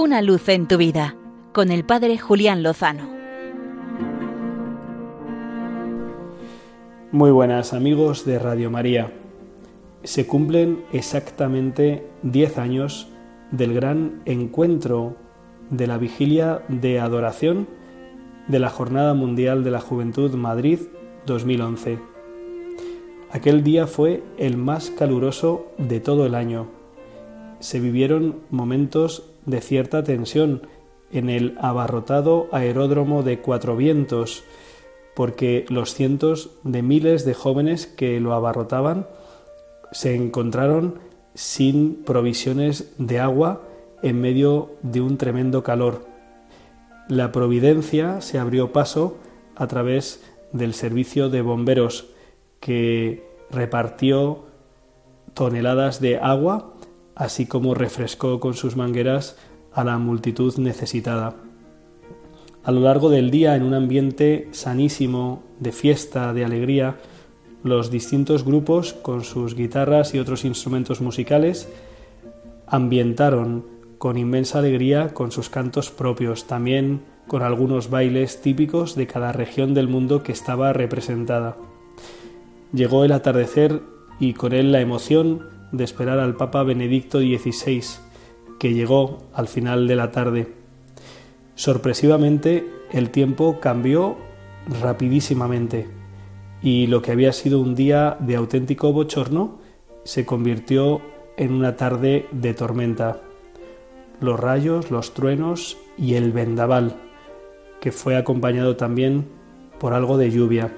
Una luz en tu vida con el Padre Julián Lozano. Muy buenas amigos de Radio María. Se cumplen exactamente 10 años del gran encuentro de la vigilia de adoración de la Jornada Mundial de la Juventud Madrid 2011. Aquel día fue el más caluroso de todo el año. Se vivieron momentos de cierta tensión en el abarrotado aeródromo de Cuatro Vientos, porque los cientos de miles de jóvenes que lo abarrotaban se encontraron sin provisiones de agua en medio de un tremendo calor. La providencia se abrió paso a través del servicio de bomberos que repartió toneladas de agua, así como refrescó con sus mangueras a la multitud necesitada. A lo largo del día, en un ambiente sanísimo, de fiesta, de alegría, los distintos grupos, con sus guitarras y otros instrumentos musicales, ambientaron con inmensa alegría con sus cantos propios, también con algunos bailes típicos de cada región del mundo que estaba representada. Llegó el atardecer y con él la emoción de esperar al Papa Benedicto XVI, que llegó al final de la tarde. Sorpresivamente, el tiempo cambió rapidísimamente y lo que había sido un día de auténtico bochorno se convirtió en una tarde de tormenta. Los rayos, los truenos y el vendaval, que fue acompañado también por algo de lluvia.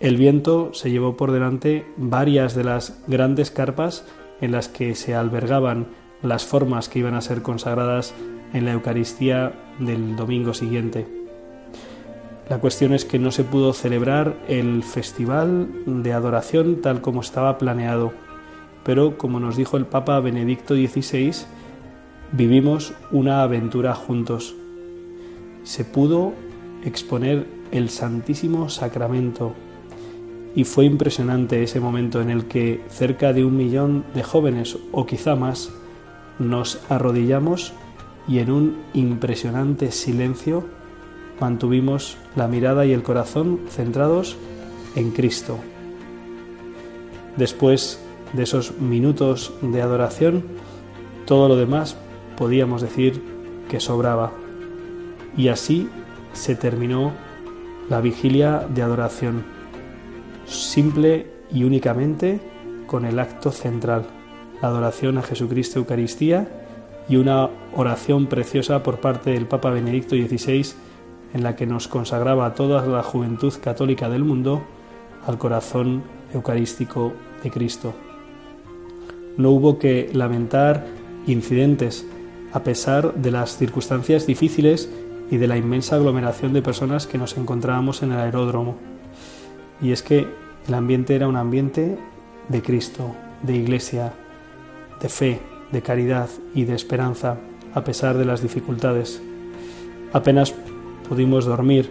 El viento se llevó por delante varias de las grandes carpas en las que se albergaban las formas que iban a ser consagradas en la Eucaristía del domingo siguiente. La cuestión es que no se pudo celebrar el festival de adoración tal como estaba planeado, pero como nos dijo el Papa Benedicto XVI, vivimos una aventura juntos. Se pudo exponer el Santísimo Sacramento y fue impresionante ese momento en el que cerca de un millón de jóvenes o quizá más nos arrodillamos y en un impresionante silencio mantuvimos la mirada y el corazón centrados en Cristo. Después de esos minutos de adoración, todo lo demás podíamos decir que sobraba. Y así se terminó la vigilia de adoración, simple y únicamente con el acto central, la adoración a Jesucristo Eucaristía y una oración preciosa por parte del Papa Benedicto XVI en la que nos consagraba a toda la juventud católica del mundo al corazón eucarístico de Cristo. No hubo que lamentar incidentes a pesar de las circunstancias difíciles y de la inmensa aglomeración de personas que nos encontrábamos en el aeródromo. Y es que el ambiente era un ambiente de Cristo, de iglesia, de fe, de caridad y de esperanza, a pesar de las dificultades. Apenas pudimos dormir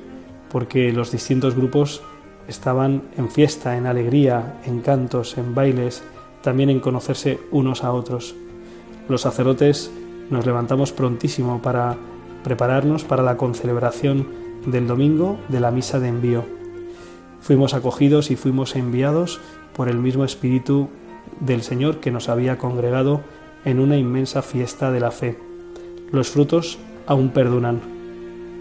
porque los distintos grupos estaban en fiesta, en alegría, en cantos, en bailes, también en conocerse unos a otros. Los sacerdotes nos levantamos prontísimo para prepararnos para la concelebración del domingo de la misa de envío. Fuimos acogidos y fuimos enviados por el mismo Espíritu del Señor que nos había congregado en una inmensa fiesta de la fe. Los frutos aún perduran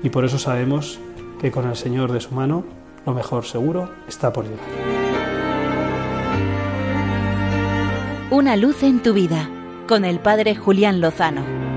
y por eso sabemos que con el Señor de su mano lo mejor seguro está por llegar. Una luz en tu vida con el Padre Julián Lozano.